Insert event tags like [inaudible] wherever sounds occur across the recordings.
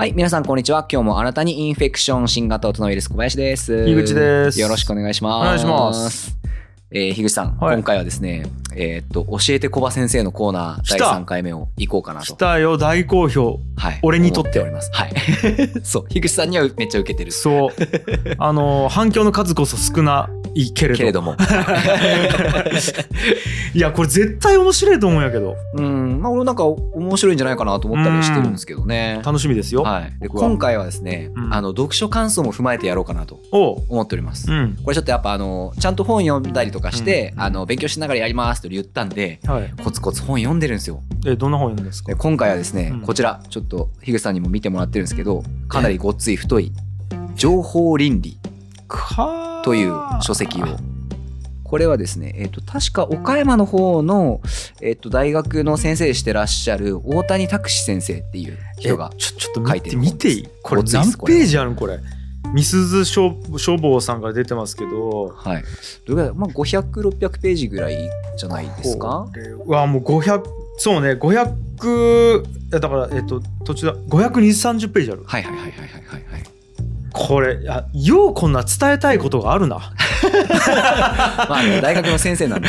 はい、皆さんこんにちは。今日もあなたにインフェクション新型オトノウイルス小林です。樋口ですよろしくお願いします。お願いします。えー、樋口さん、はい今回はですね、えーっと、教えて小葉先生のコーナー第来た3回目を行こうかな来と。たよ、大好評。はい。俺にとって思おります。はい。[laughs] そう、樋口さんにはめっちゃ受けてる。そう。[laughs] あの、反響の数こそ少ないけれど。けれども。[laughs] いや、これ絶対面白いと思うんやけど。うん、まあ俺なんか面白いんじゃないかなと思ったりしてるんですけどね。楽しみですよ。はい。で、今回はですね、うんあの、読書感想も踏まえてやろうかなと。思っております。うん。これちょっとやっぱあのちゃんと本読んだりとかして、うんあの勉強しながらやりますと言ったんではい。コツコツ本読んでるんですよ。え、どんな本読んですか？で今回はですね、うん。こちらちょっと樋口さんにも見てもらってるんですけどかなりごっつい太い「情報倫理か」という書籍を。これはですね、えっと確か岡山の方の、えっと大学の先生してらっしゃる大谷拓司先生っていう人がえちょ、ちょっと書い見て、見ていい？これ何ページあるんこれ？みすず消消防さんから出てますけど。はいどれぐらいまあ500600ページぐらいじゃないですか？これはもう500、そうね、500、いやだから、えっと、途中だ、520、30ページある。はいはいはいはいはいはいはいこれ、あようこんな伝えたいことがあるな。まあね、大学の先生なんで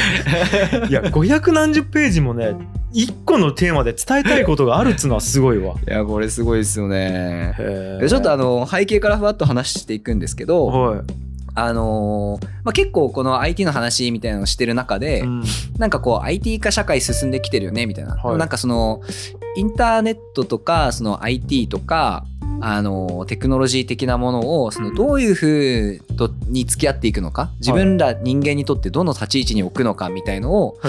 いや、500何十ページもね、一個のテーマで伝えたいことがあるっつうのはすごいわ。いやこれすごいですよね。ちょっとあの背景からふわっと話していくんですけど、はい。あのーまあ、結構この IT の話みたいなのをしてる中で、うんなんかこう IT 化社会進んできてるよねみたいな、はいなんかそのインターネットとかその IT とかあのテクノロジー的なものをそのどういうふうとに付き合っていくのか？自分ら人間にとってどの立ち位置に置くのかみたいのを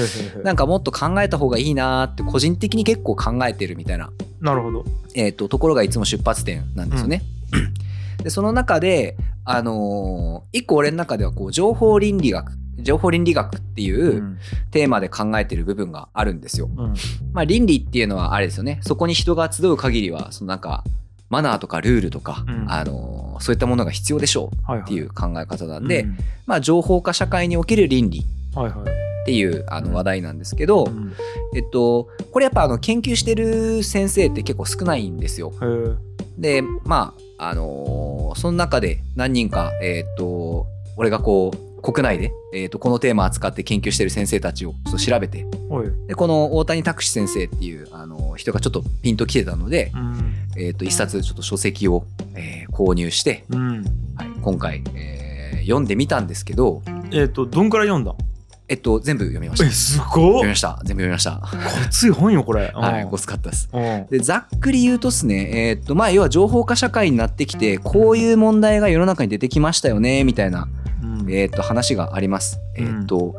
なんかもっと考えた方がいいなーって個人的に結構考えてるみたいななるほど。えー、とところがいつも出発点なんですよね。でその中で、あのー一個俺の中ではこう情報倫理学情報倫理学っていううん。テーマで考えてる部分があるんですよ。うん。まあ倫理っていうのはあれですよね。そこに人が集う限りはそのなんかマナーとかルールとか、うんあのーそういったものが必要でしょうはいはい。っていう考え方なんで、うんまあ、情報化社会における倫理はいはい。っていうあの話題なんですけど、うんえっと、これやっぱあの研究してる先生って結構少ないんですよ。でまああのーその中で何人かえっ、と俺がこう国内で、えー、とこのテーマ扱って研究してる先生たちをちょっと調べて。でこの大谷拓司先生っていうあの人がちょっとピンときてたので、うん。えー、と一冊ちょっと書籍を、えー購入して、うん。はい、今回、えー読んでみたんですけど、えっと、どんくらい読んだ？えっと、全部読みました。え、すごっ読みました。全部読みました。ごつい本よ、これ。[laughs] はい、うんごつかったです。うんでざっくり言うとですね、えーっとまあ、要は情報化社会になってきてこういう問題が世の中に出てきましたよねみたいな、うんえーっと話があります。えうん。ーっと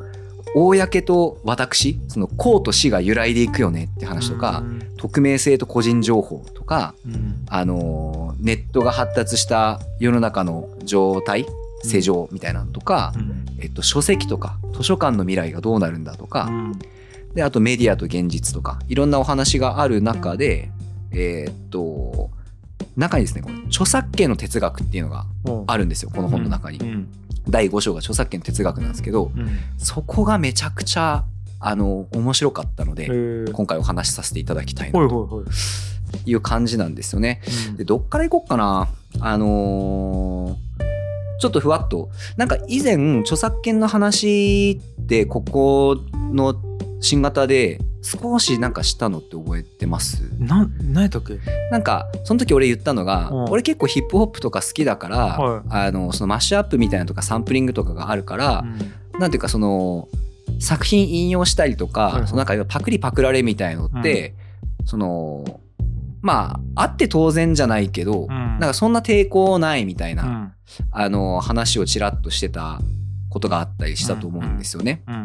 公と私その公と私が揺らいでいくよねって話とか、匿名性と個人情報とか、うん。あのーネットが発達した世の中の状態世情みたいなのとか、うん。えっと、書籍とか図書館の未来がどうなるんだとか、うん。であとメディアと現実とかいろんなお話がある中でえーっと中にですねこの著作権の哲学っていうのがう。んあるんですよこの本の中に、うん第5章が著作権の哲学なんですけどうん。そこがめちゃくちゃあの面白かったので、今回お話しさせていただきたいなとほいう感じなんですよね。うん。でどっから行こうかな？あのーちょっとふわっと。なんか以前著作権の話ってここの新型で少しなんかしたのって覚えてます？なん何やったっけ？なんかその時俺言ったのが、うん。俺結構ヒップホップとか好きだから、はい。あのそのマッシュアップみたいなのとかサンプリングとかがあるから、なんていうかその作品引用したりとか、そのなんかパクリパクられみたいのって、そのまああって当然じゃないけど、うん。なんかそんな抵抗ないみたいな、うん。あの話をちらっとしてたことがあったりしたと思うんですよね。うん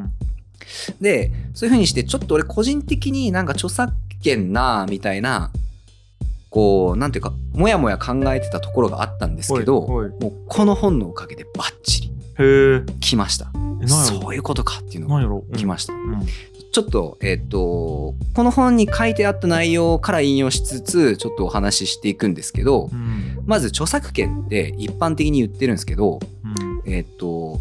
でそういうふうにしてちょっと俺個人的になんか著作権なみたいなこうなんていうかもやもや考えてたところがあったんですけどもうこの本のおかげでバッチリ来ました。そういうことかっていうのが来ました、うん。ちょっとえっ、とこの本に書いてあった内容から引用しつつちょっとお話ししていくんですけどうん。まず著作権って一般的に言ってるんですけどうん。えっ、と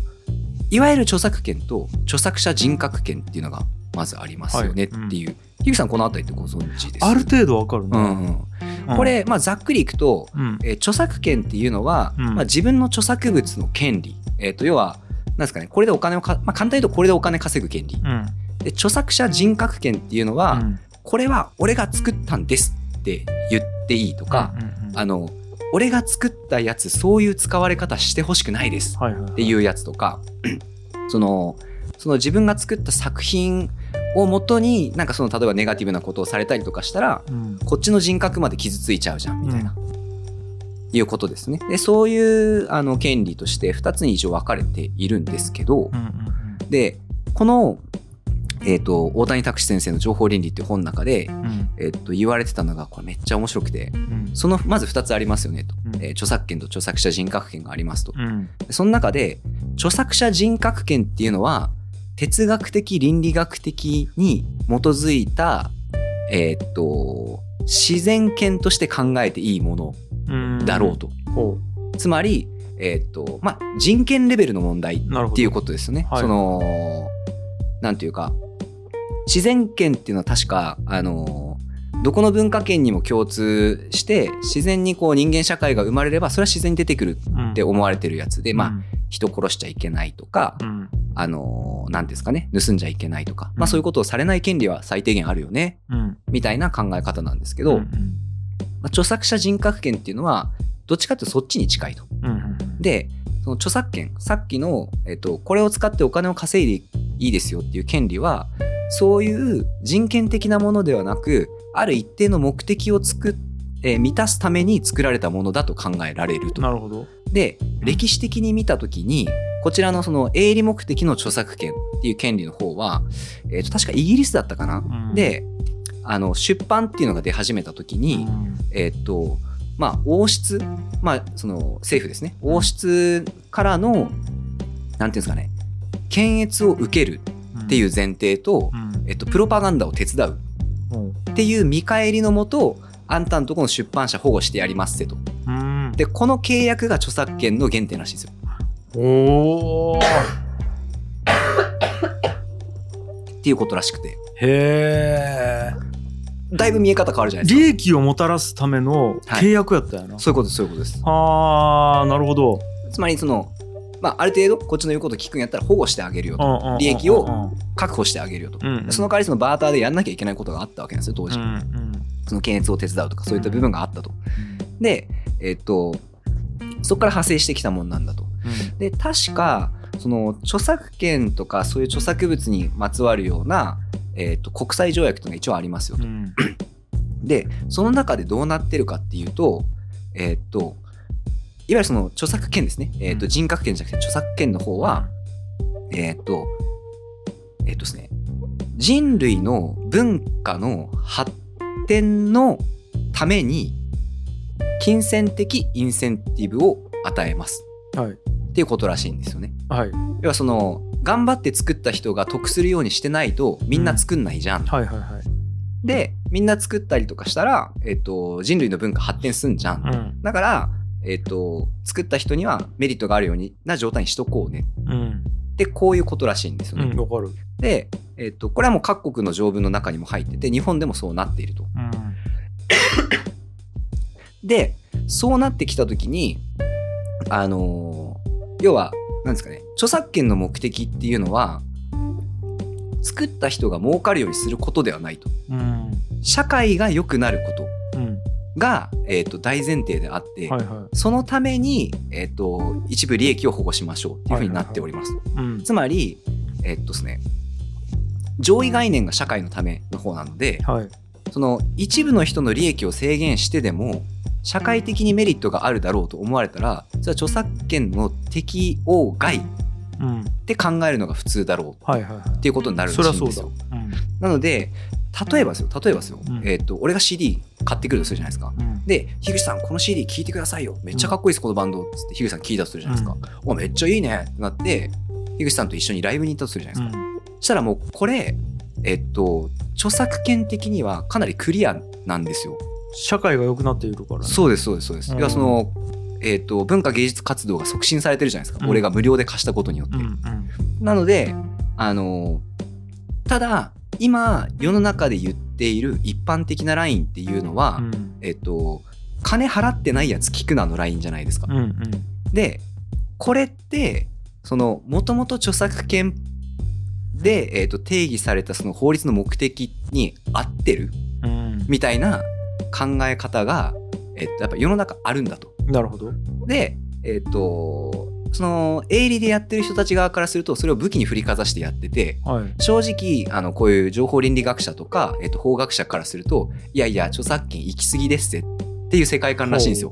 いわゆる著作権と著作者人格権っていうのがまずありますよねっていう、樋口さんこの辺りってご存知です？ある程度わかるな、うんうん。これ、まあ、ざっくりいくと、うん。えー著作権っていうのは、うん。まあ、自分の著作物の権利、えー、と要はなんですかねこれでお金をか、まあ、簡単に言うとこれでお金稼ぐ権利。うん。で著作者人格権っていうのは、うん。これは俺が作ったんですって言っていいとか、うんうん。あの俺が作ったやつそういう使われ方してほしくないです。っていうやつとか。[clears throat] そのその自分が作った作品をもとになんかその例えばネガティブなことをされたりとかしたらうん。こっちの人格まで傷ついちゃうじゃんみたいな、いうことですね。でそういうあの権利として2つに一応分かれているんですけどうんうん。でこの、えー、と大谷拓司先生の「情報倫理」っていう本の中で、うん。えー、と言われてたのがこれめっちゃ面白くてうん。そのまず2つありますよねと、うん。えー著作権と著作者人格権がありますと。その中で著作者人格権っていうのは哲学的倫理学的に基づいたえーっと自然権として考えていいものうん。だろうと、ほつまりえーっとまあ人権レベルの問題っていうことですよね。はい。そのなんていうか自然権っていうのは確かあのどこの文化圏にも共通して自然にこう人間社会が生まれればそれは自然に出てくるうん。って思われてるやつで、まあうん。人殺しちゃいけないとか、うん。あのー、なんですかね、盗んじゃいけないとか、うん。まあそういうことをされない権利は最低限あるよね、うん。みたいな考え方なんですけど、うんまあ、著作者人格権っていうのは、どっちかっていうとそっちに近いと。で、その著作権、さっきの、えっと、これを使ってお金を稼いでいいですよっていう権利は、そういう人権的なものではなく、ある一定の目的を作っえー満たすために作られたものだと考えられると。なるほど。で歴史的に見た時にこちらのその営利目的の著作権っていう権利の方は、えーと確かイギリスだったかな、うん。であの出版っていうのが出始めた時に、うん。えっ、とまあ王室まあその政府ですね。王室からのなんていうんですかね。検閲を受けるっていう前提と、うん。えっと、プロパガンダを手伝ううんっていう見返りのもとあんたんとこの出版社保護してやりますってと。うん。でこの契約が著作権の原点らしいんですよ。おおっていうことらしくて。へえだいぶ見え方変わるじゃないです利益をもたらすための契約やったよな、かそういうことですそういうことです。ああなるほど。つまりその、まあ、ある程度こっちの言うこと聞くんやったら保護してあげるよと。利益を確保してあげるよと、うんうんその代わりそのバーターでやんなきゃいけないことがあったわけなんですよ当時、うんうんその検閲を手伝うとかそういった部分があったと、でえっとそこから派生してきたもんなんだと。で確かその著作権とかそういう著作物にまつわるような、えっと国際条約というのが一応ありますよと、うん。[clears throat] でその中でどうなってるかっていうとえーっといわゆるその著作権ですね、えーっとうん。人格権じゃなくて著作権の方は、えーっとえーっとですね人類の文化の発展のために金銭的インセンティブを与えます。はい。っていうことらしいんですよね。はい。要はその頑張って作った人が得するようにしてないとみんな作んないじゃん、はいはいはい。でみんな作ったりとかしたら、えっと人類の文化発展すんじゃん、うん。だから、えっと作った人にはメリットがあるようにな状態にしとこうね。うん。でこういうことらしいんですよね。うんわかる。で、えっとこれはもう各国の条文の中にも入ってて日本でもそうなっていると。うん。でそうなってきた時にあのー要はなんですかね著作権の目的っていうのは作った人が儲かるようにすることではないと。うん。社会が良くなることうん。が、えー、と大前提であって、はいはそのために、えー、と一部利益を保護しましょうっていうふうになっておりますと。いうん。つまり、えっとですね、上位概念が社会のための方なので、はい。その一部の人の利益を制限してでも、社会的にメリットがあるだろうと思われたら、それは著作権の適用外っうんて考えるのが普通だろうっていうことになるらしいんですよ。うんなので、例えばですよ、例えばですよ、うんえっと、俺が CD 買ってくるとするじゃないですか。うんで、樋口さん、この CD 聴いてくださいよ。めっちゃかっこいいです、このバンド。つって、樋口さん聞いたとするじゃないですか。お、めっちゃいいねってなって、樋口さんと一緒にライブに行ったとするじゃないですか。そしたらもう、これ、えっと、著作権的にはかなりクリアなんですよ。社会が良くなっているからねそうです、そうです、そうです。うんいや、その、えっと、文化芸術活動が促進されてるじゃないですか。うん俺が無料で貸したことによって。うんうんなので、あの、ただ、今世の中で言っている一般的なラインっていうのは、うんえっと金払ってないやつ聞くなのラインじゃないですか。うんうんでこれってそのもともと著作権で、えっと定義されたその法律の目的に合ってるうんみたいな考え方が、えっと、やっぱ世の中あるんだと。なるほどでえっとその営利でやってる人たち側からするとそれを武器に振りかざしてやっててはい正直あのこういう情報倫理学者とか、えっと、法学者からするといやいや著作権行き過ぎですぜっていう世界観らしいんですよ。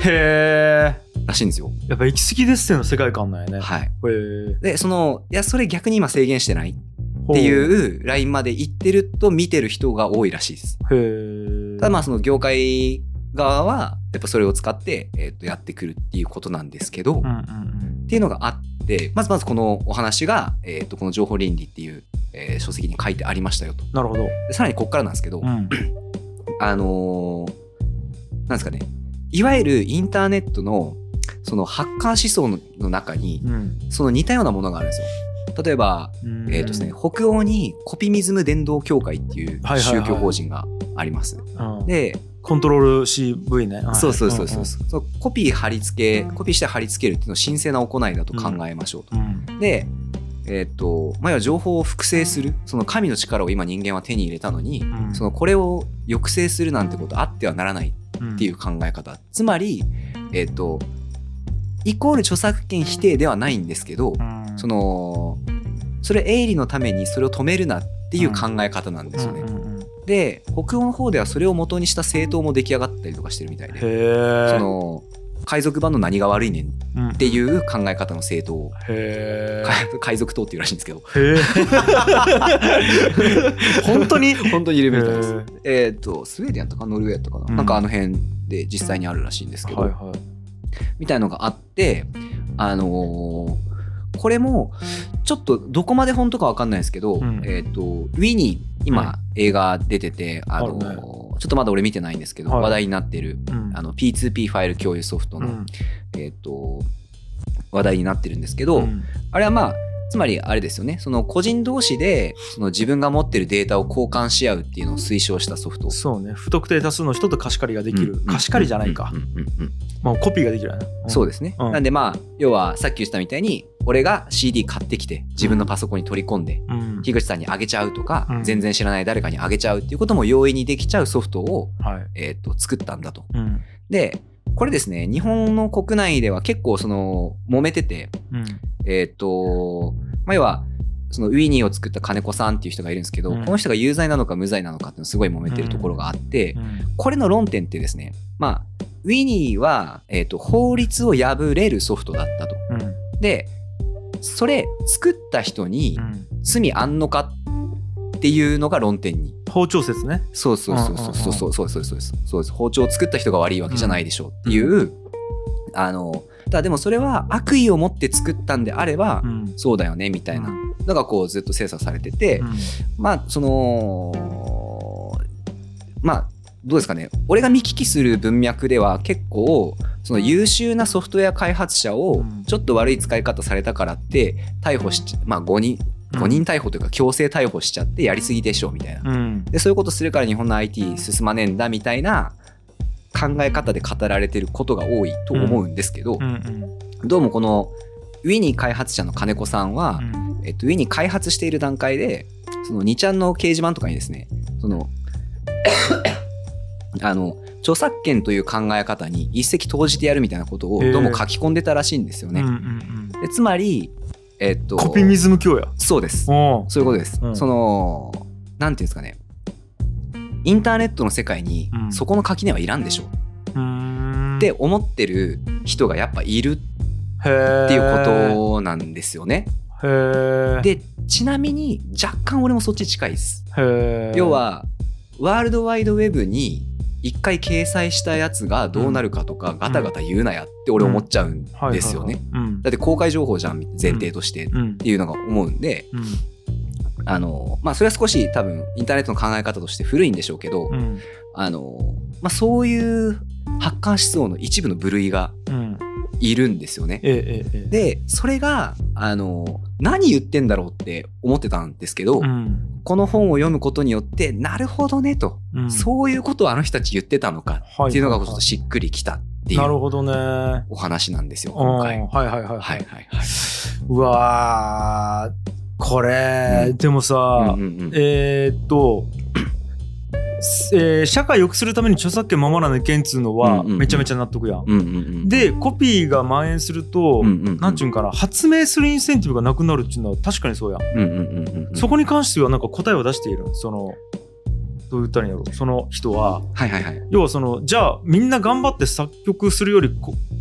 へえらしいんですよ。やっぱ行き過ぎですっての世界観なんやねはい。へえでそのいやそれ逆に今制限してないっていうラインまで行ってると見てる人が多いらしいです。ただまあその業界側はやっぱそれを使って、えっとやってくるっていうことなんですけど、っうんうんていうのがあってまずまずこのお話が、えっとこの情報倫理っていう、えー書籍に書いてありましたよと。うんなるほどでさらにここからなんですけど、うんあのーなんですかねいわゆるインターネットのそのハッカー思想の中にうんその似たようなものがあるんですよ。例えば、うん。えーとですね、北欧にコピミズム伝道協会っていう宗教法人があります。うん。で、コントロール CV ね。はい。そうそうそうそう、んそのコピー貼り付けコピーして貼り付けるっていうのを神聖な行いだと考えましょうと。うん。で、えっ、と、まあ、要は情報を複製するその神の力を今人間は手に入れたのに、うん。そのこれを抑制するなんてことあってはならないっていう考え方、つまり、えっ、とイコール著作権否定ではないんですけど、うんそのそれ営利のためにそれを止めるなっていう考え方なんですよね。うんうんうん。で北欧の方ではそれを元にした政党も出来上がったりとかしてるみたいで。その海賊版の何が悪いねんっっていう考え方の政党を。へ海 [laughs] 海賊党っていうらしいんですけど。[laughs] 本当に？本当にいるみたいです。へ。えっ、とスウェーデンやったかノルウェーやったかな、うん。なんかあの辺で実際にあるらしいんですけど、はいはい。みたいのがあってあのーこれもちょっとどこまで本当かわかんないですけど、うん。えっ、とウィニー今、映画出ててあのちょっとまだ俺見てないんですけど、はい。話題になってるうん。あの P2P ファイル共有ソフトの、うん。えっ、と話題になってるんですけど、うん。あれはまあつまりあれですよね。その個人同士でその自分が持ってるデータを交換し合うっていうのを推奨したソフト。そうね。不特定多数の人と貸し借りができる。うん。貸し借りじゃないか。うん。うん。まあコピーができるよね。でそうですね、うん。なんでまあ要はさっき言ったみたいに俺が CD 買ってきて自分のパソコンに取り込んで、うん。樋口さんにあげちゃうとか、うん。全然知らない誰かにあげちゃうっていうことも容易にできちゃうソフトを、はい。えー、と作ったんだと。うん。でこれですね日本の国内では結構その揉めててうん。えっ、とまあ要はそのウィニーを作った金子さんっていう人がいるんですけど、うん。この人が有罪なのか無罪なのかってすごい揉めてるところがあって、うん。これの論点ってですねまあウィニーは、えー、と法律を破れるソフトだったと。うん。でそれ作った人にうん。罪あんのかっていうのが論点に。包丁説ね。そうそうそうそうそうそうそうそうそうですそう。です包丁を作った人が悪いわけじゃないでしょうっていう、あのただでもそれは悪意を持って作ったんであれば、うん。そうだよねみたいな。のがこうずっと精査されてて、うん。まあそのまあどうですかね。俺が見聞きする文脈では結構その優秀なソフトウェア開発者をうん。ちょっと悪い使い方されたからって逮捕しちまあ5人5人逮捕というか強制逮捕しちゃってやりすぎでしょうみたいな。うん。でそういうことするから日本の IT 進まねえんだみたいな考え方で語られてることが多いと思うんですけど、どうもこのウィニー開発者の金子さんは、うん。えっと、ウィニー開発している段階でその2ちゃんの掲示板とかにですねそのあの著作権という考え方に一石投じてやるみたいなことをどうも書き込んでたらしいんですよね。うんうんでつまり、えっと、コピミズム教やそうです。おそういうことです。うんその、なんていうんですかね。インターネットの世界にうんそこの垣根はいらんでしょうーんって思ってる人がやっぱいるっていうことなんですよね。で、ちなみに若干俺もそっち近いです。要は、ワールドワイドウェブに一回掲載したやつがどうなるかとかガタガタ言うなやって俺思っちゃうんはいですよね。だって公開情報じゃん前提としてっうんていうのが思うんで、うん。あの、まあそれは少し多分インターネットの考え方として古いんでしょうけど、うん。あの、まあそういうハッカー思想の一部の部類がうんいるんですよね。えええええでそれがあの何言ってんだろうって思ってたんですけど、えうんこの本を読むことによってなるほどねと、うんそういうことをあの人たち言ってたのかっていうのがちょっとしっくりきたっていうなるほどね。あお話なんですよー今回。はいはいはいはいはいはい。うわーこれ、うんでもさ、うんうんうんえーっと、えー社会を良くするために著作権守らない件っつうのはめちゃめちゃ納得やん。うんうんうん、でコピーが蔓延すると、うんうんうんなんちゅうんかな発明するインセンティブがなくなるっていうのは確かにそうやん。うんうんうんうんうんそこに関してはなんか答えを出しているそのどう言ったらいいんだろうその人は,、はいはいはい、要はそのじゃあみんな頑張って作曲するより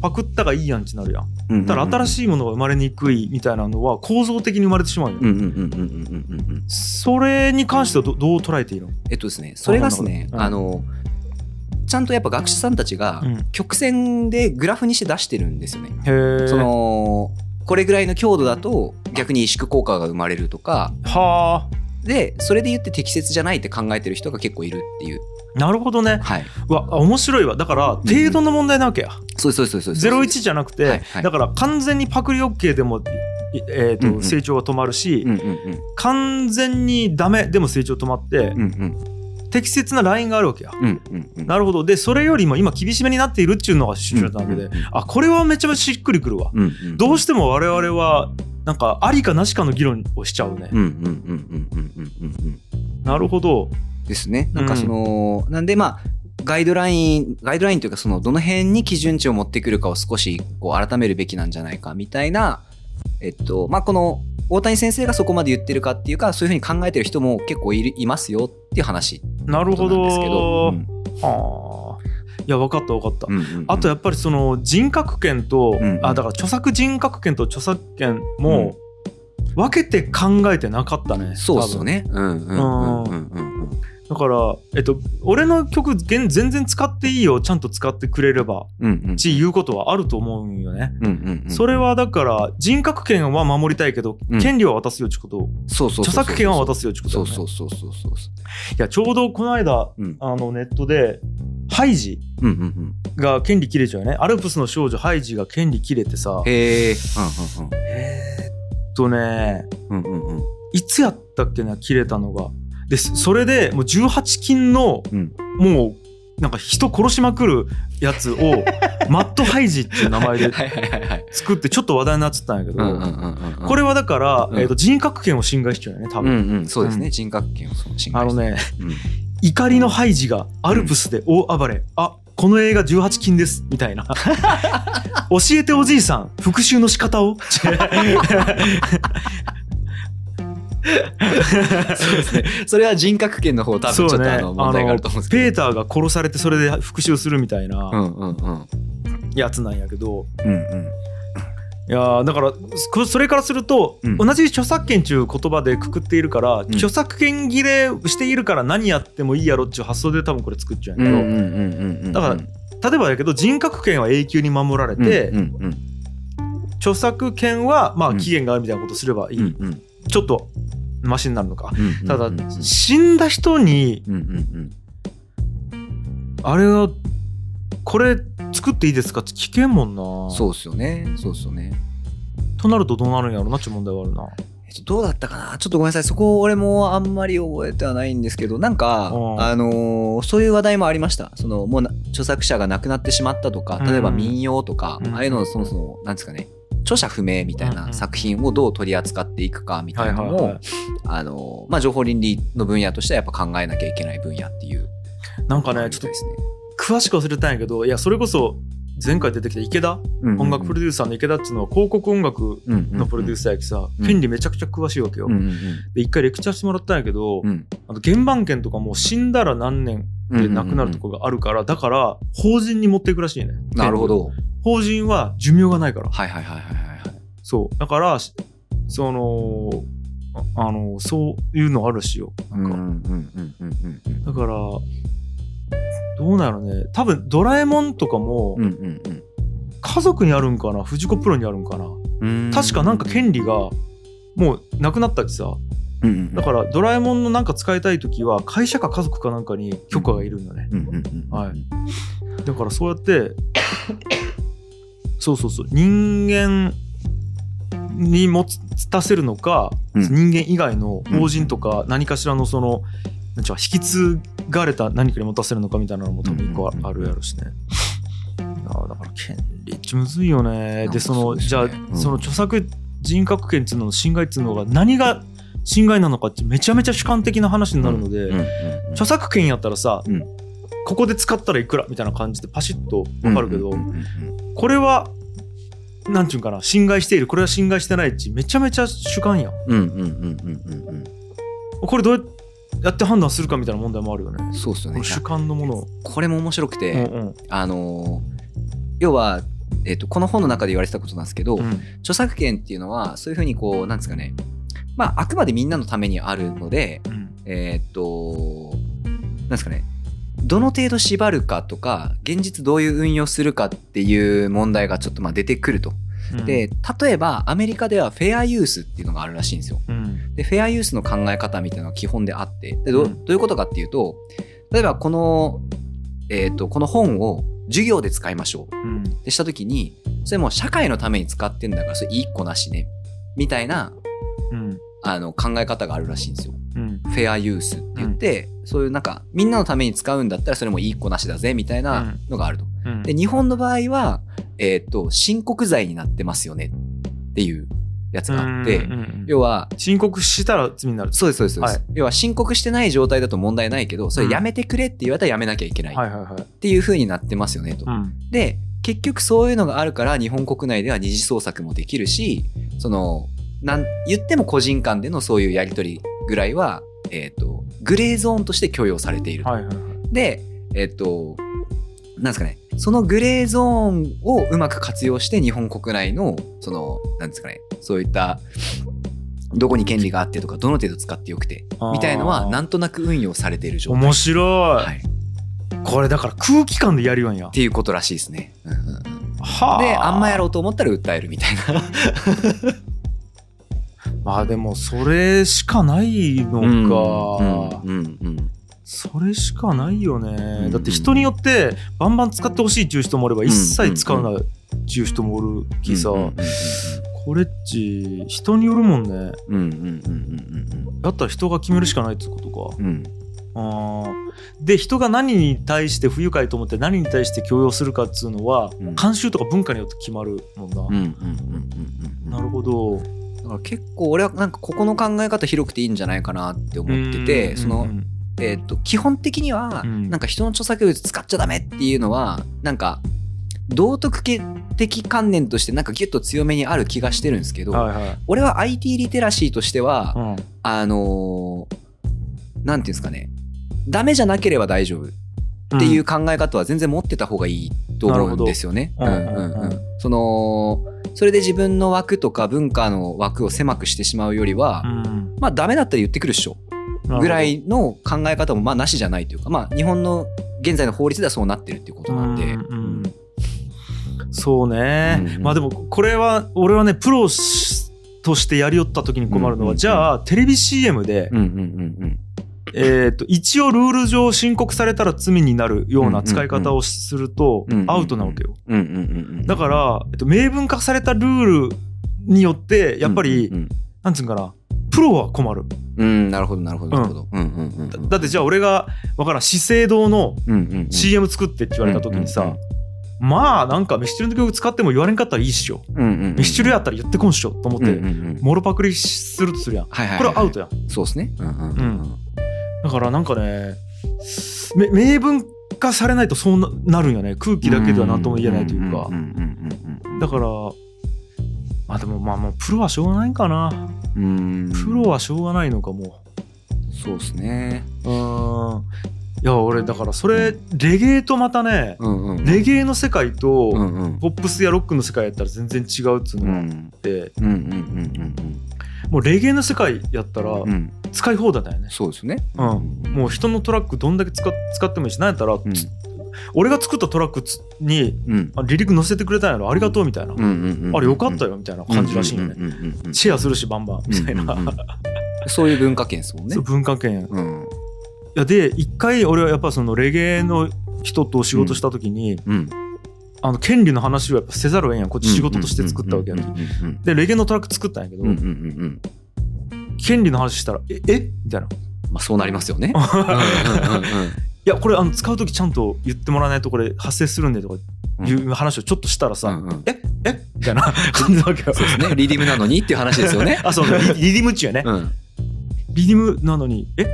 パクったがいいやんってなるやん,、うん、うん、だ新しいものが生まれにくいみたいなのは構造的に生まれてしまうよそれに関してはどどう捉えていいの？えっとですねそれがですね、うん、あのちゃんとやっぱ学者さんたちが曲線でグラフにして出してるんですよね。うん、そのこれぐらいの強度だと逆に萎縮効果が生まれるとか。はあ。で、それで言って適切じゃないって考えてる人が結構いるっていう。あなるほどねはい。うわ面白いわだから程度の問題なわけや、そうですそうですそうです。01じゃなくて、はいはいだから完全にパクリ OK でも、いえーとうんうん成長が止まるし、うんうんうん。完全にダメでも成長止まって、うんうん。適切なラインがあるわけや。うんうんうん。なるほどでそれよりも今厳しめになっているっていうのが主張なわけで、うんうんうんあこれはめちゃめちゃしっくりくるわ、うんうん。どうしても我々はなんかありかなしかの議論をしちゃうね。なるほど。ですね。なんかその、うん、なんでまあガイドラインガイドラインというかそのどの辺に基準値を持ってくるかを少しこう改めるべきなんじゃないかみたいな、えっとまあ、この大谷先生がそこまで言ってるかっていうかそういうふうに考えてる人も結構いますよっていう話なんですけど。うん、や分かった分かった、うんうんうん。あとやっぱりその人格権と、うんうん。あだから著作人格権と著作権も分けて考えてなかったねそうっすよね。うんうんうんうんうんうん。だから、えっと、俺の曲現全然使っていいよちゃんと使ってくれればうんうんち言うことはあると思うんよね、うんうんうん。それはだから人格権は守りたいけど、うん権利は渡すよってことをそうそうそうそう著作権は渡すよってことねそうそうそうそうそうそいやちょうどこの間う。うんあのネットでハイジうんうんうん。が権利切れちゃうよねアルプスの少女ハイジが権利切れてさへえ。えーっとねうんうんうんうんうん。いつやったっけな切れたのがでそそれでもう18金の、うん。もうなんか人殺しまくるやつをマットハイジっていう名前で。[laughs] 作ってちょっと話題になっちゃったんやけど、うんうんうんうんうん。これはだから、うん。えー、と人格権を侵害しちゃうよね多うん分、うん、そうですね、うん。人格権を侵害あのねうん。怒りのハイジがアルプスで大暴れ、あこの映画18金ですみたいな。[laughs] 教えておじいさん復讐の仕方を [laughs] そうですね。それは人格権の方多分ちょっとあの問題があると思うんですけど。ペーターが殺されてそれで復讐するみたいな。やつなんやけど、うんうん。いやーだからそそれからすると、うん同じ著作権っていう言葉でくくっているから、ん著作権切れしているから何やってもいいやろっていう発想で多分これ作っちゃうんやけど。だから例えばだけど人格権は永久に守られて、著作権はまうんあ期限があるみたいなことすればいい、うんうんうんちょっとマシになるのか、うん。ただ、うんうん死んだ人にうんうんあれはこれ作っていいですか？って聞けんもんなそうっすよね。そうっすよね。となるとどうなるんやろうなっていう問題はあるなえっとどうだったかな？ちょっとごめんなさい。そこ俺もあんまり覚えてはないんですけど、なんか、うんあのーそういう話題もありました。その、もうな著作者が亡くなってしまったとか、例えばうん民謡とか、うんああいうのをそもそも、なんですかね、著者不明みたいなん作品をどう取り扱っていくかみたいなのを、あのーまあ、情報倫理の分野としてはやっぱ考えなきゃいけない分野っていう。なんかねちょっとですね。詳しく忘れたんやけどいやそれこそ前回出てきた池田、音楽プロデューサーの池田っていうのは広告音楽のプロデュースサーやきさ、うん。権利めちゃくちゃ詳しいわけよ、うんうんで一回レクチャーしてもらったんやけど、うん。あの原版権とかもう死んだら何年で亡くなるとこがあるから、だから法人に持っていくらしいねなるほど。法人は寿命がないから。はいはいはいはいはい。はい。そう。だからしそのああのそういうのあるらしいよ。なんか、うんうんうんうんうんうん。だからどうなのね。多分ドラえもんとかもうんうんうん。家族にあるんかな？藤子プロにあるんかな？うん。確かなんか権利がもうなくなったってさ。うんうんだからドラえもんのなんか使いたい時は会社か家族かなんかに許可がいるんだね、うんうんうんはい。だからそうやって [coughs] そうそうそう。人間に持たせるのか、うん。人間以外の法人とか何かしらのその、なんちゅうか引き継がれた何かに持たせるのかみたいなのも多分一個あるやろしね。だから権利ってむずいよね。でそのねじゃあ、うん。その著作人格権っていうのの侵害っていうのが何が侵害なのかってめちゃめちゃ主観的な話になるので、著作権やったらさ、うん。ここで使ったらいくらみたいな感じでパシッと分かるけど、これはなんちゅうんかな侵害している。これは侵害してないっちめちゃめちゃ主観やん。うんうんうんうんうんうん。これどうやって判断するかみたいな問題もあるよね。うんそうっすよね。主観のものを、これも面白くて、うんうん。あのー要は、えっとこの本の中で言われてたことなんですけど、うん。著作権っていうのはそういうふうにこうなんですかね。まああくまでみんなのためにあるのでうん。えーっとなんですかね。どの程度縛るかとか現実どういう運用するかっていう問題がちょっとまあ出てくると。うん。で例えばアメリカではフェアユースっていうのがあるらしいんですよ。うん。でフェアユースの考え方みたいなのが基本であってでど,、うん。どういうことかっていうと例えばこの、えーっとこの本を授業で使いましょう。うん。ってした時にそれもう社会のために使ってんだからそれいい子なしね。みたいなうん。あの考え方があるらしいんですよ。うんフェアユースって言って、そういうなんかみんなのために使うんだったらそれもいい子なしだぜみたいなのがあると。うん。で日本の場合は、えーっと申告罪になってますよねっていうやつがあって、うんうん要は申告したら罪になる。そうですそうですはい。要は申告してない状態だと問題ないけどそれやめてくれって言われたらやめなきゃいけないっていう風になってますよねと。うん。で結局そういうのがあるから日本国内では二次創作もできるしそのなん言っても個人間でのそういうやり取りぐらいは、えー、とグレーゾーンとして許容されていると。はいはいはい。でえっ、となんですかね。そのグレーゾーンをうまく活用して日本国内のそのなんですかね。そういったどこに権利があってとかどの程度使ってよくてあー。みたいのはなんとなく運用されている状態。面白い、はい、っこれだから空気感でやるよんや。ていうことらしいですね。うんうんうん。はであんまやろうと思ったら訴えるみたいな。まあでもそれしかないのか、うんうんうんそれしかないよね、うんだって人によってバンバン使ってほしいっていう人もおれば一切使うなっていう人もおるきさ、うんうんこれっち人によるもんね。うんうんうんうんだったら人が決めるしかないってことか。で人が何に対して不愉快と思って何に対して強要するかっつうのは、うん。慣習とか文化によって決まるもんな、うんうんうんうんうん。なるほど。だから結構俺はなんかここの考え方広くていいんじゃないかなって思っててそのうんえー、と基本的には、うん。なんか人の著作物使っちゃダメっていうのはなんか道徳的観念としてなんかギュッと強めにある気がしてるんですけど、はいはい。俺は IT リテラシーとしては、うん。あのーなんていうんですかねダメじゃなければ大丈夫っていう考え方は全然持ってた方がいいと思うんですよね。そのそれで自分の枠とか文化の枠を狭くしてしまうよりは、うん。まあダメだったら言ってくるっしょ。ぐらいの考え方もまあなしじゃないというかまあ日本の現在の法律ではそうなってるっていうことなんで、うんうん。そうね、うんまあでもこれは俺はねプロしとしてやりよった時に困るのは、うんうんうん。じゃあテレビ CM で、うんうんうんえー、と一応ルール上申告されたら罪になるような使い方をするとうんうんうん。アウトなわけよ。うんうんうんうんだから、えっと、明文化されたルールによってやっぱり、うんうんなんつうんかなプロは困る。うん。うんなるほどなるほど。なるほど。うん。うんうんうんだってじゃあ俺がわからん資生堂のうんうんうん。CM 作ってって言われた時にさ、うんうんうんまあなんかミスチルの曲使っても言われんかったらいいっしょ。うんうんうんミスチルやったら言ってこんっしょと思って、うんうんうんモロパクリするとするやん。はいはいいい。これはアウトやん。そうですね。うんうんうん。うんだからなんかねめ明文化されないとそうななるんよね。空気だけでは何とも言えないというか。だからまあでもまあもうプロはしょうがないんかな。うん。プロはしょうがないのかもそうですね。ううん。いや俺だからそれレゲエとまたねレゲエの世界とポップスやロックの世界やったら全然違うっつううのがあっん。てもうレゲエの世界やったら使い放題だよね。そうですね。うん。もう人のトラックどんだけ使っ使ってもいいしなんやったら、うん。つ俺が作ったトラックつにうん。あ離陸乗せてくれたんやろ。ありがとうみたいな、うんうんうんあれよかったよみたいな感じらしいよね、シェアするしバンバンみたいな、うんうんうんそういう文化圏ですもんね。そう文化圏。いうん。やで一回俺はやっぱそのレゲエの人と仕事した時に、うん。あの権利の話をやっぱせざるをえんやん。こっち仕事として作ったわけやでレゲエのトラック作ったんやけど、うんうんうんうん権利の話したら「ええ？みたいな「いまあそうなりますよね。[laughs] うんうんうんうんやこれあの使う時ちゃんと言ってもらわないとこれ発生するんで」とかいう話をちょっとしたらさ「うんうん。え？え？みたいな [laughs] 感じなわけよ。そうですね。リディムなのにっていう話ですよね。[laughs] あそうリリディムっちゅうやね、うん。リディムなのに「え？あ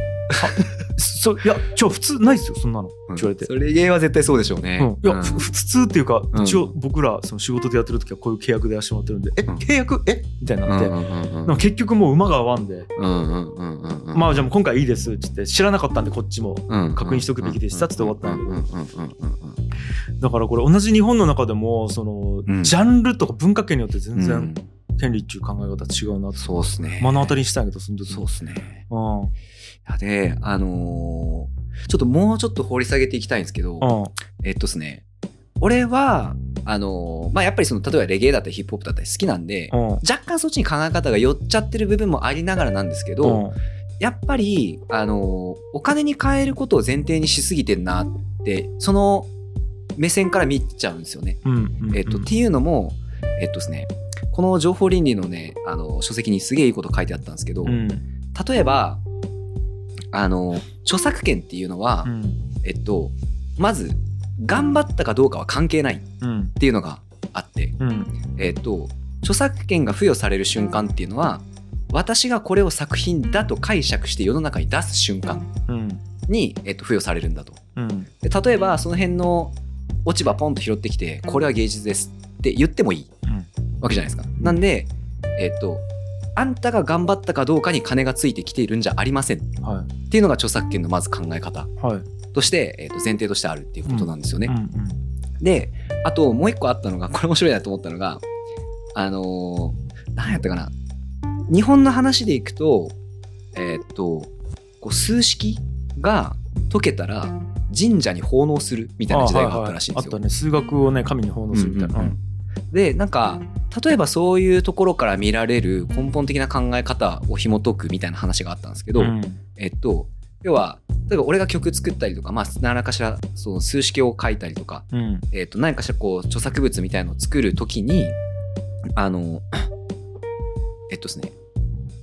そいやちょ普通ないっすよそんなの」って言われて。それは絶対そうでしょうね。うん、いや、うん。ふ普通っていうか、うん。一応僕らその仕事でやってる時はこういう契約でやらせてもらってるんで、えうん。契約？え？みたいになって、うんう結局もう馬が合わんで、うんうんうんうんうんまあじゃあもう今回いいですっつって知らなかったんでこっちもうん確認しとくべきでしたっつって終わったんだけどうんうんうんうんうん。だからこれ同じ日本の中でもその、うん。ジャンルとか文化圏によって全然うん。権利っていう考え方違うなってそうっすね。目の当たりにしたんやけどその時に。そうっすね。うん。いやで、あのーちょっともうちょっと掘り下げていきたいんですけど、うん。えっとですね、俺は、あのーまあ、やっぱりその、例えばレゲエだったりヒップホップだったり好きなんで、うん。若干そっちに考え方が寄っちゃってる部分もありながらなんですけど、やっぱり、あのーお金に換えることを前提にしすぎてんなって、その目線から見ちゃうんですよね。うんうんえっと、っていうのも、えっとですね、この情報倫理のね、あの、書籍にすげえいいこと書いてあったんですけど、うん。例えば、あの、著作権っていうのは、うん。えっと、まず、頑張ったかどうかは関係ないっうん。ていうのがあって、うん。えっと、著作権が付与される瞬間っていうのは、私がこれを作品だと解釈して世の中に出す瞬間うんに、えっと、付与されるんだと。うん。で例えば、その辺の落ち葉ポンと拾ってきて、これは芸術ですって言ってもいいうん。わけじゃないですか。なんで、えっと、あんたが頑張ったかどうかに金がついてきているんじゃありません。っはていうのが著作権のまず考え方。いはい。として、えっと前提としてあるっていうことなんですよね。うんうんで、あともう一個あったのが、これ面白いなと思ったのが、あのー何やったかな。日本の話でいくと、えーっと、こう数式が解けたら神社に奉納するみたいな時代があったらしいんですよ。あったね。数学をね神に奉納するみたいな、うんうん。うんで、なんか、例えばそういうところから見られる根本的な考え方を紐解くみたいな話があったんですけど、うん。えっと、要は、例えば俺が曲作ったりとか、まあ、何らかしらその数式を書いたりとか、うん。えっと、何かしらこう著作物みたいのを作るときに、あの、えっとですね、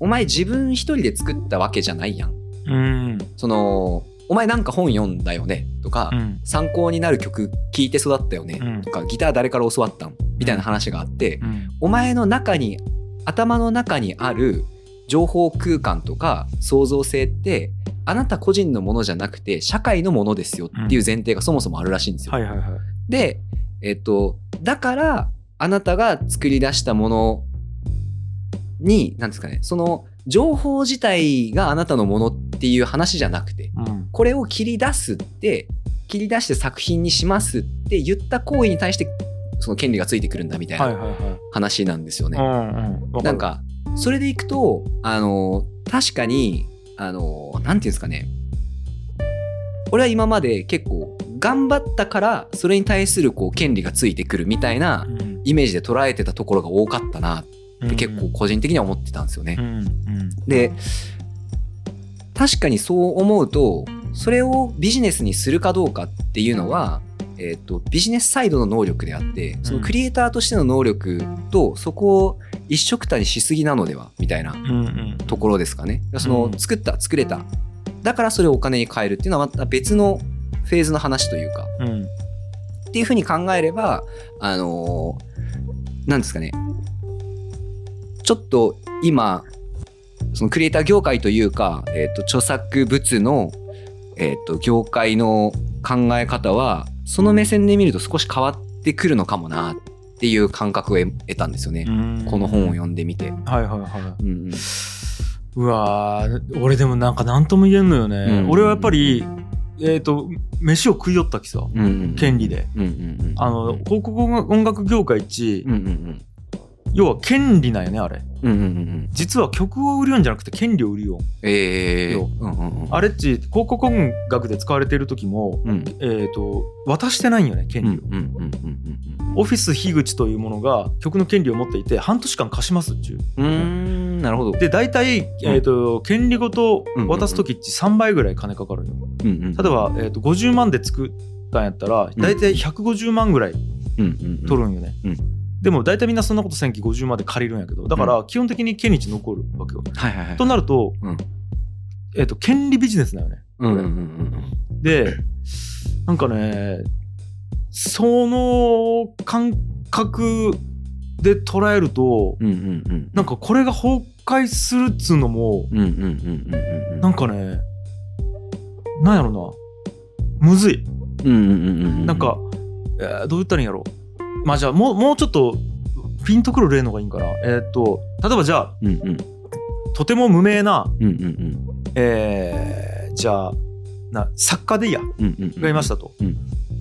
お前自分一人で作ったわけじゃないやん。うん。その、お前なんか本読んだよねとか、うん。参考になる曲聴いて育ったよねうん。とか、ギター誰から教わったんみたいな話があって、うん。お前の中に、頭の中にある情報空間とか創造性って、あなた個人のものじゃなくて社会のものですよっていう前提がそもそもあるらしいんですよ。はいはいはい。で、えっと、だから、あなたが作り出したものに、なんですかね、その情報自体があなたのものっていう話じゃなくて、うん。これを切り出すって、切り出して作品にしますって言った行為に対して、その権利がついてくるんだみたいな話なんですよね。なんか、それでいくと、あの、確かに、あの、なんていうんですかね。俺は今まで結構、頑張ったから、それに対するこう権利がついてくるみたいなうん。イメージで捉えてたところが多かったなって結構個人的には思ってたんですよね。で、確かにそう思うと、それをビジネスにするかどうかっていうのは、えっとビジネスサイドの能力であってそのクリエイターとしての能力とそこを一緒くたにしすぎなのではみたいなところですかね。そのうん。作った作れた。だからそれをお金に換えるっていうのはまた別のフェーズの話というか。うん。っていうふうに考えればあのーなんですかね。ちょっと今そのクリエイター業界というか、えー、と著作物の、えー、と業界の考え方はその目線で見ると少し変わってくるのかもなっていう感覚を得得たんですよね、うんこの本を読んでみて。はいはいはうんうんい。うわー俺でもなんか何とも言えんのよね。うん俺はやっぱり、えっ、と、飯を食いよったきさ、うんうん権利で。うんうんうんあの、広告音楽業界一、うんうんうん要は権利なんよね、あれ。うんうんうんうん実は曲を売るんじゃなくて権利を売るよ。ええようんうんうんあれっち、広告音楽で使われてる時も、うんえっ、と、渡してないんよね、権うん利を。うんうんうんうんオフィス樋口というものが曲の権利を持っていて、半年間貸しますっちゅう。うんなるほど。で、大体、えっ、と、権利ごと渡す時って3倍ぐらい金かかるよ。うんうん例えば、えー、と50万で作ったんやったら大体150万ぐらいうんうんうん取るんよね、うんでも大体みんなそんなことせんき50まで借りるんやけどだから基本的に権利値残るわけよ、はいはいはい。となると,、うん。えっと権利ビジネスだよね。うんうんうんうん。でなんかねその感覚で捉えるとうんうんうんなんかこれが崩壊するっつうのもなんかねなんやろな。むずい。うんうんうんうん。なんか、えーどう言ったらいいんやろまあじゃあもうもうちょっとピンとくる例のがいいんかな。えーっと例えばじゃあうんうん。とても無名なうんうんうん。えーじゃあな作家でいいや。うんうんがいましたと、うん。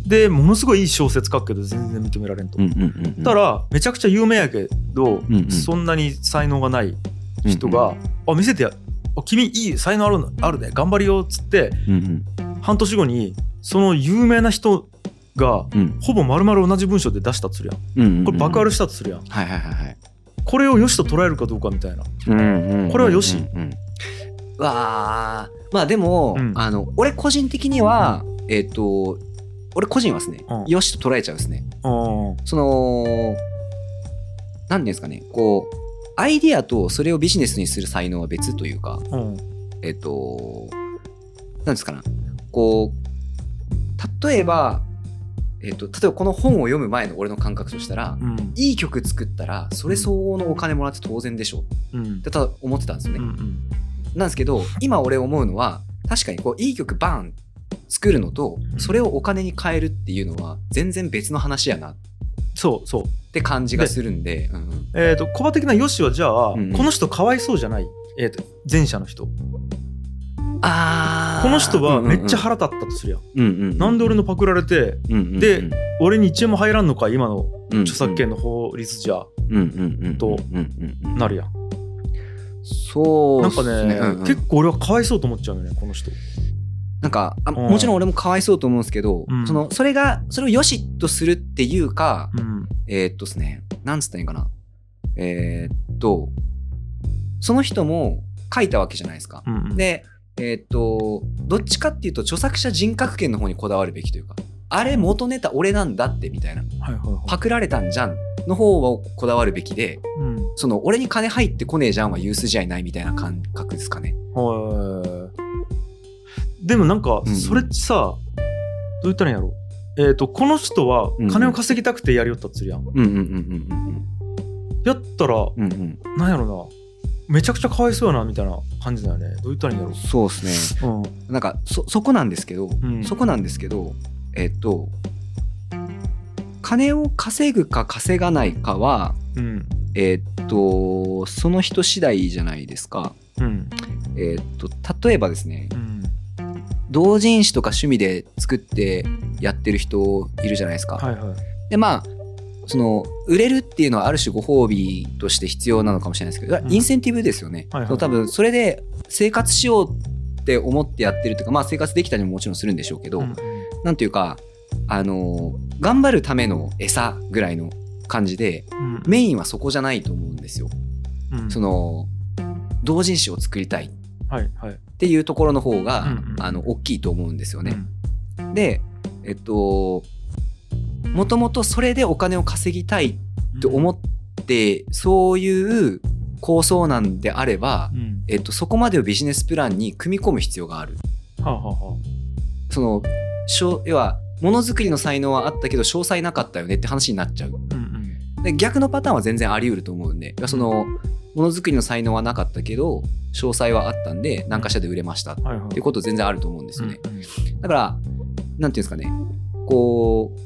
でものすごいいい小説書くけど全然認められんと、うんうんうんうん。たらめちゃくちゃ有名やけど、うんうん。そんなに才能がない人が「あ見せてやあ君いい才能あるのあるね。頑張りよ」っつってうん。半年後にその有名な人がうん。うんほぼ丸々同じ文章で出したとするやん。うんうんこれ爆あるしたとするやん。はいはいはいはい。これを良しと捉えるかどうかみたいな。うんうんうんこれはよし。うんうんわあまあでも、うん。あの俺個人的には、えっ、と俺個人はですね、うん。よしと捉えちゃうんですね。うん。その何ていうんですかね。こうアイディアとそれをビジネスにする才能は別というかうん。えっ、と何ですかな。こう例えばえっ、と例えばこの本を読む前の俺の感覚としたら、うん。いい曲作ったらそれ相応のお金もらって当然でしょ。うん。ってただ思ってたんですよね、うんうん。なんですけど今俺思うのは確かにこういい曲バーン作るのとそれをお金に変えるっていうのは全然別の話やな。っそうそう。て感じがするんでうんうん。えっ、とコバ的なよしはじゃあ、うんうん。この人かわいそうじゃない？えっ、と前者の人この人はめっちゃうん腹立ったとするやん、うんうんうん。なんで俺のパクられてうんうんうん。で俺に1円も入らんのか今のうん著作権の法律じゃ。うんうんうんとなるやん、そうっなんかね、すうんうん。結構俺はかわいそうと思っちゃうよねこの人。なんかあうん。もちろん俺もかわいそうと思うんですけど、うん。そのそれがそれを良しとするっていうか、うん。えーっとですねなんつったらいいかな。えーっとその人も書いたわけじゃないですか。うんうん。でえーっとどっちかっていうと著作者人格権の方にこだわるべきというかあれ元ネタ俺なんだってみたいな。はいはいはい。パクられたんじゃんの方をこだわるべきでうん。その俺に金入ってこねえじゃんは言う筋合いないみたいな感覚ですかね。はい。でもなんかうん。それってさ、どう言ったらいいんやろえっ、とこの人は金を稼ぎたくてやりよったっつるやん、うんうんうんうんやったらうんうんうん。なんやろなめちゃくちゃかわいそうやなみたいな感じだよね。どう言ったらいいんやろそうですね。うん。なんかそそこなんですけど、ん。そこなんですけどえっと金を稼ぐか稼がないかはうん。えっとその人次第じゃないですか。うん。えっと例えばですねうん。同人誌とか趣味で作ってやってる人いるじゃないですか。はいはい。でまあその売れるっていうのはある種ご褒美として必要なのかもしれないですけど、うん。インセンティブですよね。はいはい。その多分それで生活しようって思ってやってるというかまあ生活できたりももちろんするんでしょうけど、うん。なんていうかあの頑張るための餌ぐらいの感じでうん。メインはそこじゃないと思うんですよ。うん。その同人誌を作りたい。っていうところの方が、うんうん。あの大きいと思うんですよね。うん。でえっともともとそれでお金を稼ぎたいって思って、そういう構想なんであれば、うん。えっと、そこまでをビジネスプランに組み込む必要がある。はあはあはそのしょ要はものづくりの才能はあったけど詳細なかったよねって話になっちゃう。あうんうん。で逆のパターンは全然あり得ると思うんでそのものづくりの才能はなかったけど詳細はあったんで何かしらで売れましたっはいはい。ていうこと全然あると思うんですよね。うんうん。だからなんていうんですかね。こう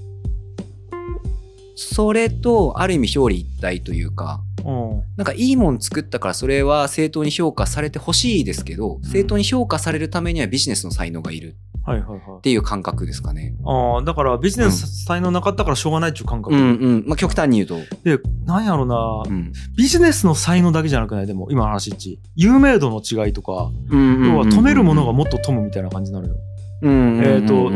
それとある意味表裏一体というかうん。なんかいいもん作ったからそれは正当に評価されてほしいですけど正当に評価されるためにはビジネスの才能がいるはいはいはいってい。う感覚ですかね。ああだからビジネス才能なかったからしょうがないっていう感覚、うんうん。まあ極端に言うと。でなんやろな、うん。ビジネスの才能だけじゃなくないでも今の話一有名度の違いとか、要は止めるものがもっと止むみたいな感じになるよ、えーと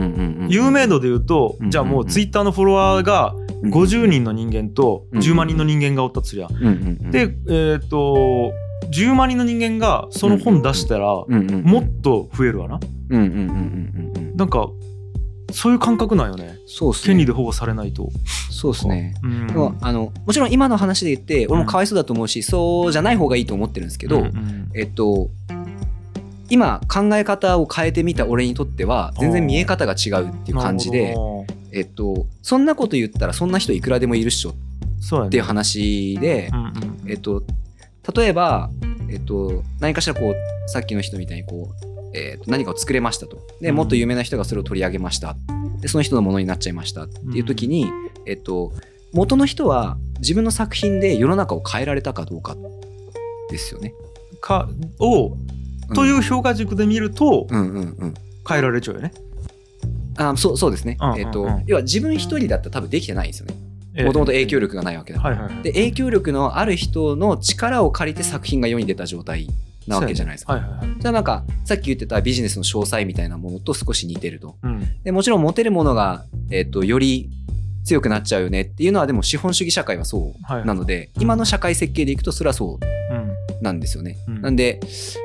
有名度で言うと、うんじゃあもうツイッターのフォロワーが50人の人間とうん10万人の人間がおったとすりゃ、うんうんうん。でえっ、と10万人の人間がその本出したら、うんうんうんもっと増えるわな。うんうんうんうんうんなんかそういう感覚なんよね。そうっすね。権利で保護されないと、そうですね。うん。でもあのもちろん今の話で言って俺もかわいそうだと思うし、そうじゃない方がいいと思ってるんですけど、うんうん。えっと今考え方を変えてみた俺にとっては全然見え方が違うっていう感じでえっと、そんなこと言ったらそんな人いくらでもいるっしょ。っていう話でう、んうんえっと、例えば、えっと、何かしらこうさっきの人みたいにこう、えっと、何かを作れましたと。でうん。もっと有名な人がそれを取り上げました。でその人のものになっちゃいましたっていう時に、えっと、元の人は自分の作品で世の中を変えられたかどうかですよね。かをうんという評価軸で見ると変えられちゃうよね。あそうそうですね、えっと要は自分一人だったら多分できてないんですよね。ええ。もともと影響力がないわけだから。で影響力のある人の力を借りて作品が世に出た状態なわけじゃないですか。はいはいはい。じゃあなんかさっき言ってたビジネスの詳細みたいなものと少し似てると。うん。でもちろん持てるものが、えっとより強くなっちゃうよねっていうのはでも資本主義社会はそはいうなので、今の社会設計でいくとそれはそう。うんなんですよね。うんなんで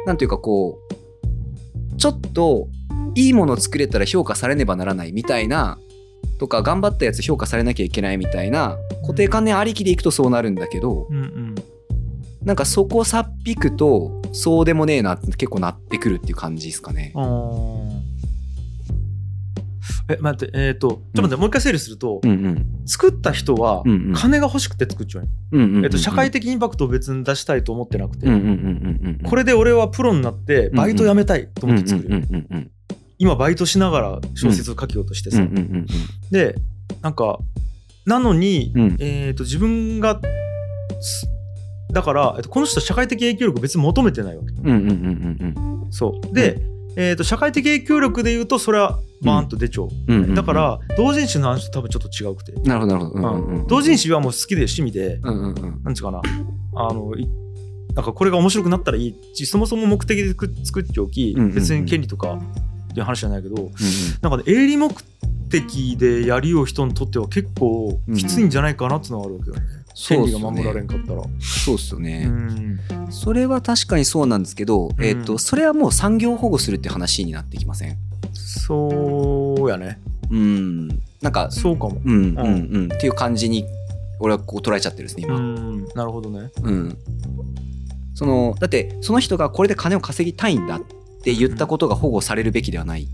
なんていうかこうちょっといいものを作れたら評価されねばならないみたいなとか頑張ったやつ評価されなきゃいけないみたいな固定観念ありきでいくとそうなるんだけど、うんうんなんかそこをさっぴくとそうでもねえなって結構なってくるっていう感じですかね。え待ってえっ、とちょっと待って、もう一回整理すると、うんうん。作った人はうんうん。金が欲しくて作っちゃう。よ、うんうんうんうん。えっと、社会的インパクトを別に出したいと思ってなくて、うんうんうんうんうんこれで俺はプロになってバイト辞めたいと思って作る。今バイトしながら小説を書きようとしてさ、うんうんうんでなんかなのに、うん。えー、と自分がすだから、えっと、この人は社会的影響力を別に求めてないわけ。うんうんうんうんうん。そう。で、えー、と社会的影響力で言うとそれはバーンと出ちゃう、うんうんうん。だから同人誌の話と多分ちょっと違うくて、なるほど。なるほどうんうん。うん。同人誌はもう好きで趣味で、うんうんうん。なんちゅうかな。あのいなんかこれが面白くなったらいいしそもそも目的で作作っておき、うんうんうん。別に権利とかっていう話じゃないけどなんかね営利目的でやりよう人にとっては結構きついんじゃないかなっていうのがあるわけよね、権利が守られんかったら。そうっすよね、うん。それは確かにそうなんですけど、うん。えっとそれはもう産業保護するって話になってきません？そうやね。うん。なんかそうかも。うんうんうん。っていう感じに俺はこう捉えちゃってるんですねう今ん。なるほどね。うん、そのだってその人がこれで金を稼ぎたいんだって言ったことが保護されるべきではない。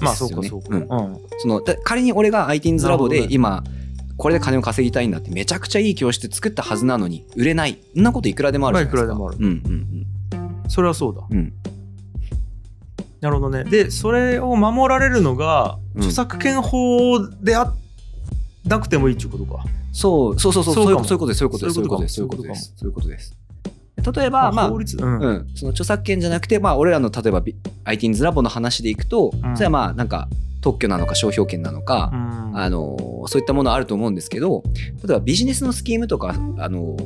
まあそうかそうか。うん。うん。そのだ仮に俺が ITINS ラボで今これで金を稼ぎたいんだってめちゃくちゃいい教室作ったはずなのに売れない。そんなこといくらでもあるじゃないですか、まあいくらでもある。うんうんそれはそうだ。うんうんなるほどね。でそれを守られるのがうん。著作権法であなくてもいいっていうことか。そうそうそうそうそうういうことそういうことですそういうことですそういうことかですそういうことです。そういうことです。例えばまあ法律うん。うん、その著作権じゃなくて、まあ、俺らの例えば ITINS ラボの話でいくと、ん。それはまあなんか特許なのか商標権なのか、うん。あのそういったものあると思うんですけど例えばビジネスのスキームとか、あの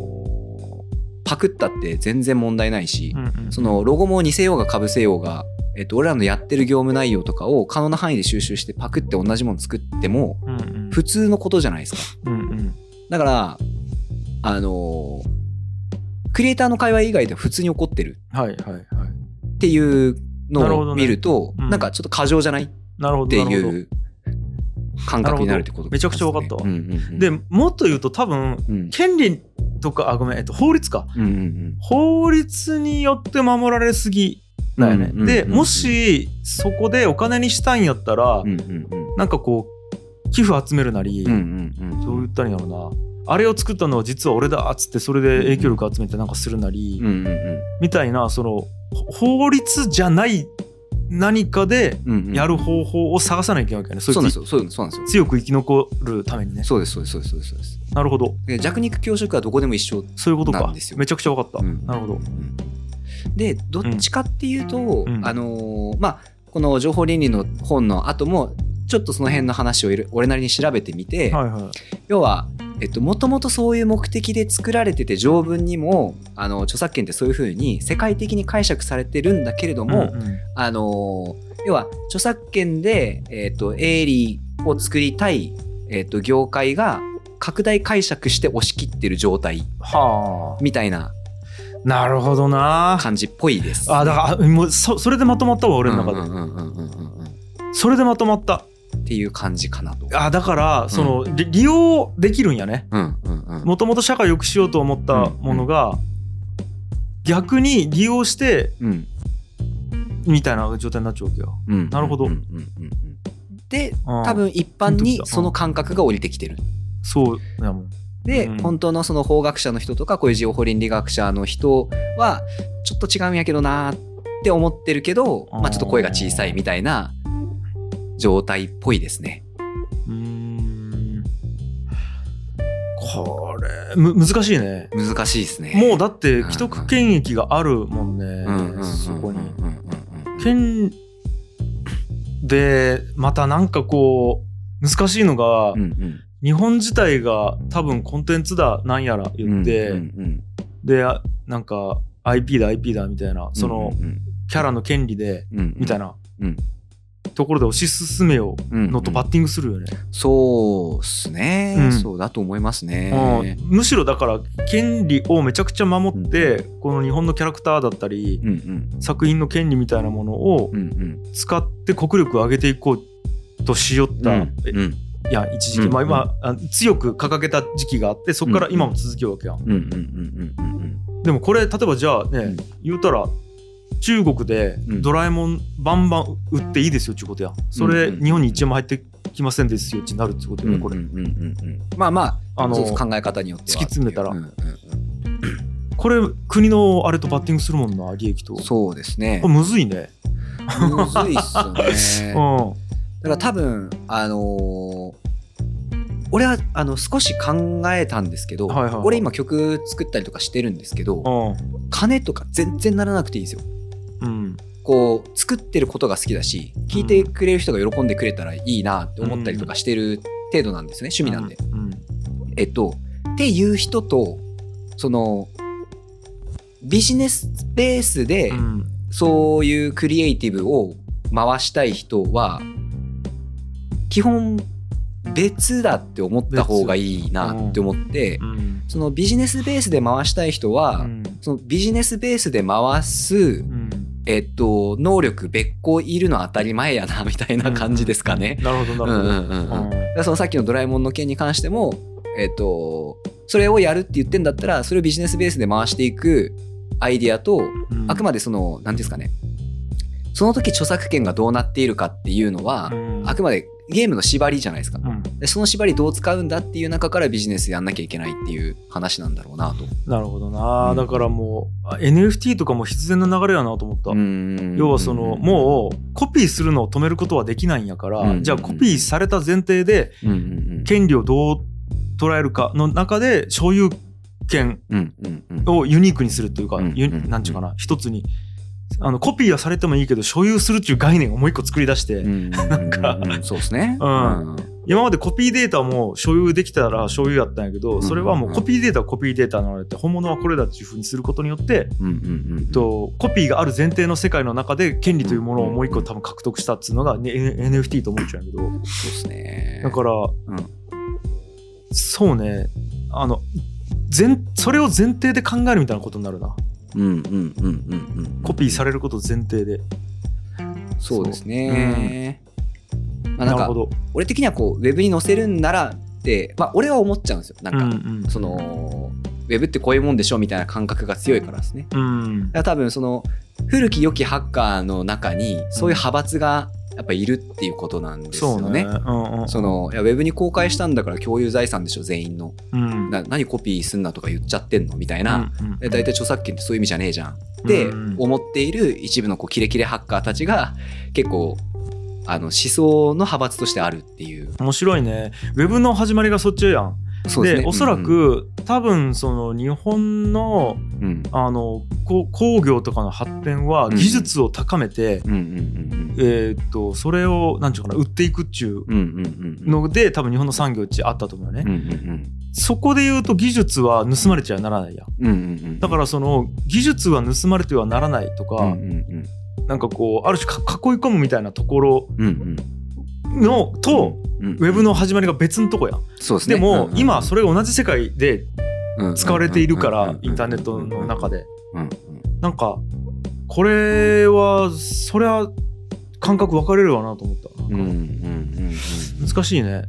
パクったって全然問題ないし、うんうんそのロゴも似せようがかぶせようが、えっと、俺らのやってる業務内容とかを可能な範囲で収集してパクって同じもの作っても普通のことじゃないですか。うんうん。だからあのクリエイターの会話以外では普通に起こってる。っていうのを見るとうん。なんかちょっと過剰じゃない？っていう感覚になるってことめちゃくちゃ分かったわ。うんうんうん。でもっと言うと多分うん。権利とかあごめん、えっと、法律か。うんうん。法律によって守られすぎだよね、でもしそこでお金にしたいんやったら、うんうんうん。なんかこう寄付集めるなり、うんうんうんどう言ったらいいんやろうな。あれを作ったのは実は俺だっつってそれで影響力集めてなんかするなり、うんうんうん。みたいなそのほ法律じゃない何かでやる方法を探さなきゃいけないわけね、そうなんですいよ。そうです強く生き残るためにね。そうですそうですそうですそうですなるほど。で弱肉強食はどこでも一緒そういうことか。めちゃくちゃ分かった、うん。なるほどでどっちかっていうと、うん。あのーまあこの情報倫理の本の後もちょっとその辺の話を俺なりに調べてみて、はいはい。要はえっともともとそういう目的で作られてて条文にもあの著作権ってそういうふうに世界的に解釈されてるんだけれども、うんうん。あのー要は著作権で、えっと営利を作りたい、えっと業界が拡大解釈して押し切ってる状態はみたいなあなるほどな。感じっぽいです。あだからあもうそそれでまとまったわ俺の中で、うんうんうんうんうんうんそれでまとまった。っていう感じかなと。あだからその、り利用できるんやね。うんうんうん。もともと社会を良くしようと思ったものが、逆に利用してうん。みたいな状態になっちゃうわけよ。うん。なるほど。うんうんうんうんでうん。多分一般にその感覚が降りてきてる。そうやもんで、うん。本当のその法学者の人とかこういうジオ法倫理学者の人はちょっと違うんやけどなーって思ってるけど、まあ、ちょっと声が小さいみたいな状態っぽいですね。うーん。これむ難しいね。難しいですね。もうだって既得権益があるもんね、そこに。権でまたなんかこう難しいのが、うんうん日本自体が多分コンテンツだなんやら言って、うんうんであなんか IP だ IP だみたいなそのうんうんキャラの権利でうんみたいな。うんところで推し進めようんうのとバッティングするよね、そうっすね、うん。そうだと思いますね。うん。むしろだから権利をめちゃくちゃ守って、この日本のキャラクターだったり、うんうん。作品の権利みたいなものをうんうん。使って国力を上げていこうとしよった、うんえうんいや一時期、うんまあ今あ強く掲げた時期があってそこから今も続きようわけやん、うんうんうんうんうん。でもこれ例えばじゃあね、うん。言うたら中国でうん。ドラえもんバンバン売っていいですよっていうことやん。それ日本に1円も入ってきませんですよってなるってことよねこれ、うんうんうん。うんまあまああの考え方によっては。突き詰めたら。うんうんうん。これ国のあれとバッティングするもんな利益と。こそうですね。れむずいね。むずいっすよね。[laughs] うん。だから多分あのー俺はあの少し考えたんですけど、はいはいはい。俺今曲作ったりとかしてるんですけど、金とか全然ならなくていいんですよ。うん。こう作ってることが好きだし聴いてくれる人が喜んでくれたらいいなって思ったりとかしてる程度なんですね趣味なんで。うん。えっとっていう人とそのビジネスベースでうん。そういうクリエイティブを回したい人は基本別だって思った方がいいなって思ってうん。そのビジネスベースで回したい人はうん。そのビジネスベースで回すうん。えっと能力別個いるの当たり前やなみたいな感じですかね。なるほどうんなるほどそのさっきのドラえもんの件に関しても、えっと、それをやるって言ってんだったら、それをビジネスベースで回していくアイディアと、うん。あくまでその、なんていうんですかね、その時著作権がどうなっているかっていうのは、うん。あくまでゲームの縛りじゃないですか。うん。でその縛りどう使うんだっていう中からビジネスやんなきゃいけないっていう話なんだろうなと。なるほどな、うん。だからもうあ NFT とかも必然な流れやなと思った、要はそのもうコピーするのを止めることはできないんやから、うんじゃあコピーされた前提で権利をどう捉えるかの中で所有権をユニークにするっていうか、うんユうん。なんちゅうかな一つにあのコピーはされてもいいけど所有するっていう概念をもう一個作り出して、うん。なんかうんうんそうですね。うん。今までコピーデータも所有できたら所有やったんやけどそれはもうコピーデータはコピーデータなので本物はこれだっていうふうにすることによってうんとコピーがある前提の世界の中で権利というものをもう一個多分獲得したっていうのが、ね NFT と思っちゃうんやけど。そうですね。だから、ん。そうね。あの前それを前提で考えるみたいなことになるなうんうんうんうんうんコピーされること前提でそうですね。まあ、なんかなるほど俺的にはこうウェブに載せるんならって、まあ、俺は思っちゃうんですよ。なんか、うんうんそのウェブってこういうもんでしょみたいな感覚が強いからですね。うんだから多分その古き良きハッカーの中にそういう派閥がやっぱいるっていうことなんですよね。そうね。うんうんそのいやウェブに公開したんだから共有財産でしょ全員の。うん。な何コピーすんなとか言っちゃってんのみたいな、うんうんで大体著作権ってそういう意味じゃねえじゃん。ってうん。思っている一部のこうキレキレハッカーたちが結構あの思想の派閥としてあるっていう。面白いね。ウェブの始まりがそっちやんそうですね。でおそらく、多分その日本のうん。うんあのこ工業とかの発展はうん。技術を高めて、うんうんうんえとそれをなんていうかな売っていくっちゅううんうんうんうん。ので多分日本の産業っちあったと思うよね、うんうんそこで言うと技術は盗まれちゃならないやんうんうんうんだからその技術は盗まれてはならないとか、うんうんなんかこうある種か囲い込むみたいなところうんうんのと、うん。ウェブの始まりが別のとこや。んそうですね。でも、うんうん今それが同じ世界で使われているから、インターネットうんの中で。うんうんなんかこれはそれは感覚分かれるわなと思った。うんうんうん難しいね。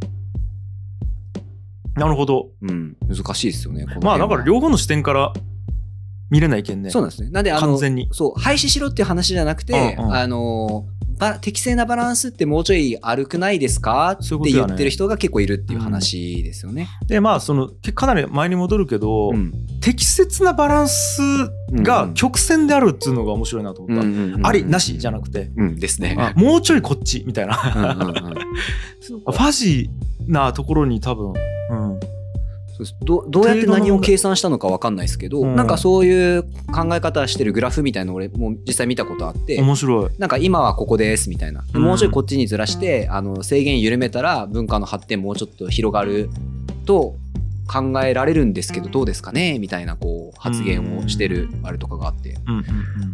なるほど。うん。うん難しいですよねまあだから両方の視点から見れないけんね。そうなんですね。なんであの完全に。そう廃止しろっていう話じゃなくて、うんうん。あのば適正なバランスってもうちょい悪くないですか？って言ってる人が結構いるっていう話ですよね。でまあそのけかなり前に戻るけど、うん。適切なバランスが曲線であるっていうのが面白いなと思った、ありなしじゃなくて、うん。ですね。あもうちょいこっちみたいな。うんうんうん。[laughs] ファジーなところに多分、うん、どどうやって何を計算したのか分かんないですけど、うん。なんかそういう考え方してるグラフみたいなの俺も実際見たことあって、面白い。なんか今はここですみたいな、うん。もうちょいこっちにずらしてあの制限緩めたら文化の発展もうちょっと広がると考えられるんですけどどうですかね？みたいなこう発言をしてるあれとかがあって、うんうん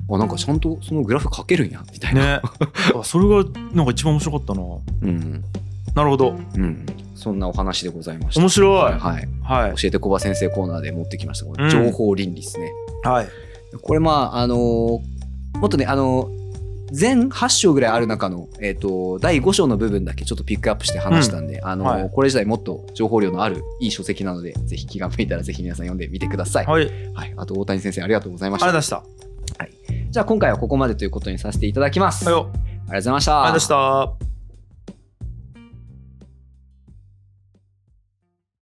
あなんかちゃんとそのグラフ書けるんやみたうんいな、ね。あそれがなんか一番面白かったな。[laughs] うん。なるほど。うん、そんなお話でございました。面白い。はい、はい。教えてコバ先生コーナーで持ってきました。情報倫理ですね。はい。これまああのーもっとねあのー全8章ぐらいある中の、えー、と第5章の部分だけちょっとピックアップして話したんで、あのーはい。これ自体もっと情報量のあるいい書籍なのでぜひ気が向いたらぜひ皆さん読んでみてください。はい、はい。ありがとうあと大谷先生ありがとうございました。ございました。じゃあ今回はここまでということにさせていただきます。はい。よありがとうございました。ありがとうございました